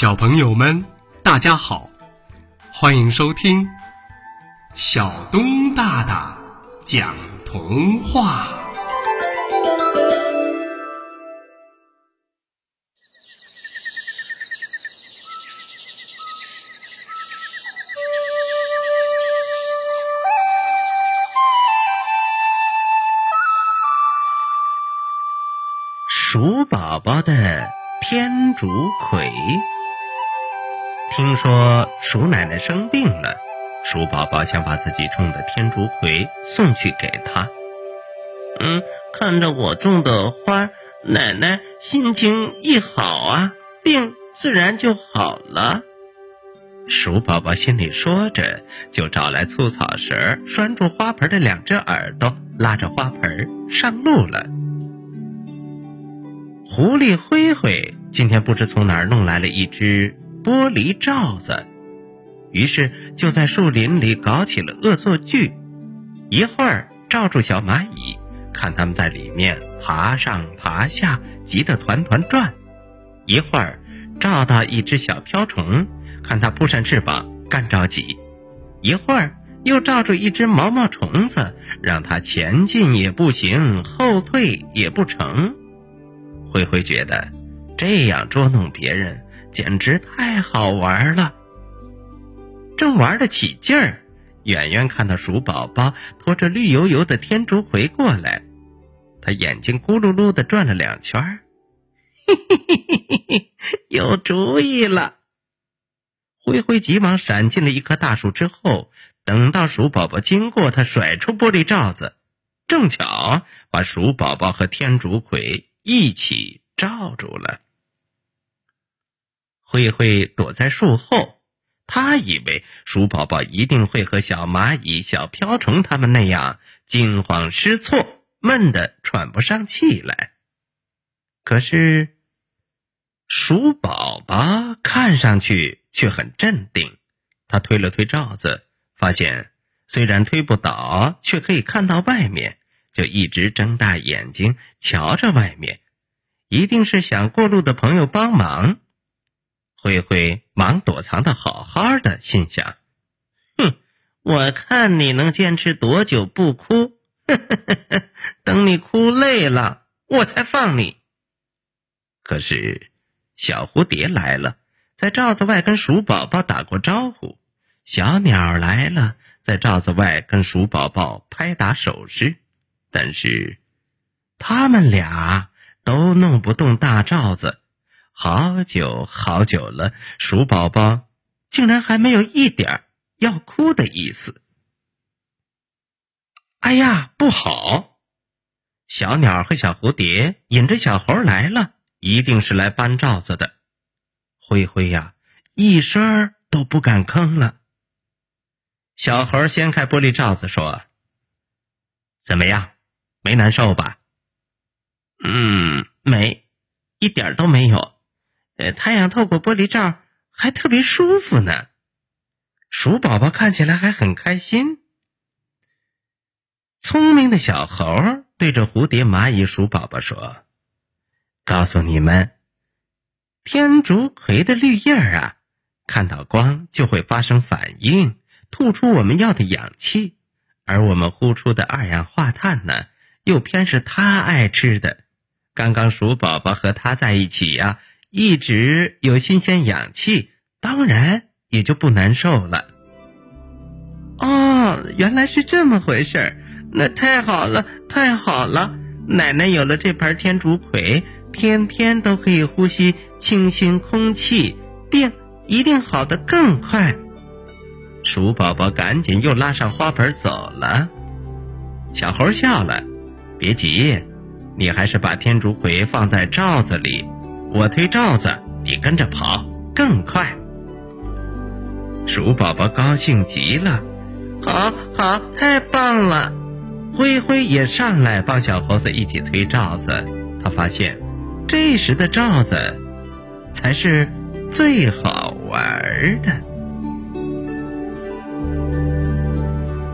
小朋友们，大家好，欢迎收听小东大大讲童话。鼠宝宝的天竺葵。听说鼠奶奶生病了，鼠宝宝想把自己种的天竺葵送去给她。嗯，看着我种的花，奶奶心情一好啊，病自然就好了。鼠宝宝心里说着，就找来粗草绳拴住花盆的两只耳朵，拉着花盆上路了。狐狸灰灰今天不知从哪儿弄来了一只。玻璃罩子，于是就在树林里搞起了恶作剧。一会儿罩住小蚂蚁，看它们在里面爬上爬下，急得团团转；一会儿罩到一只小瓢虫，看它扑扇翅膀，干着急；一会儿又罩住一只毛毛虫子，让它前进也不行，后退也不成。灰灰觉得这样捉弄别人。简直太好玩了！正玩得起劲儿，远远看到鼠宝宝拖着绿油油的天竺葵过来，他眼睛咕噜噜的转了两圈，嘿嘿嘿嘿嘿嘿，有主意了！灰灰急忙闪进了一棵大树之后，等到鼠宝宝经过，他甩出玻璃罩子，正巧把鼠宝宝和天竺葵一起罩住了。灰灰躲在树后，他以为鼠宝宝一定会和小蚂蚁、小瓢虫他们那样惊慌失措、闷得喘不上气来。可是，鼠宝宝看上去却很镇定。他推了推罩子，发现虽然推不倒，却可以看到外面，就一直睁大眼睛瞧着外面，一定是想过路的朋友帮忙。灰灰忙躲藏的好好的，心想：“哼，我看你能坚持多久不哭？等你哭累了，我才放你。”可是，小蝴蝶来了，在罩子外跟鼠宝宝打过招呼；小鸟来了，在罩子外跟鼠宝宝拍打手势。但是，他们俩都弄不动大罩子。好久好久了，鼠宝宝竟然还没有一点要哭的意思。哎呀，不好！小鸟和小蝴蝶引着小猴来了，一定是来搬罩子的。灰灰呀，一声都不敢吭了。小猴掀开玻璃罩子说：“怎么样，没难受吧？”“嗯，没，一点都没有。”呃，太阳透过玻璃罩还特别舒服呢。鼠宝宝看起来还很开心。聪明的小猴对着蝴蝶、蚂蚁、鼠宝宝说：“告诉你们，天竺葵的绿叶啊，看到光就会发生反应，吐出我们要的氧气，而我们呼出的二氧化碳呢，又偏是它爱吃的。刚刚鼠宝宝和它在一起呀。”一直有新鲜氧气，当然也就不难受了。哦，原来是这么回事儿，那太好了，太好了！奶奶有了这盆天竺葵，天天都可以呼吸清新空气，病一定好得更快。鼠宝宝赶紧又拉上花盆走了。小猴笑了，别急，你还是把天竺葵放在罩子里。我推罩子，你跟着跑更快。鼠宝宝高兴极了，好好，太棒了！灰灰也上来帮小猴子一起推罩子。他发现，这时的罩子才是最好玩的。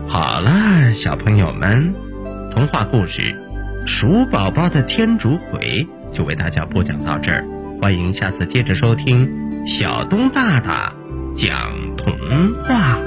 好了，小朋友们，童话故事《鼠宝宝的天竺葵》。就为大家播讲到这儿，欢迎下次接着收听。小东大大讲童话。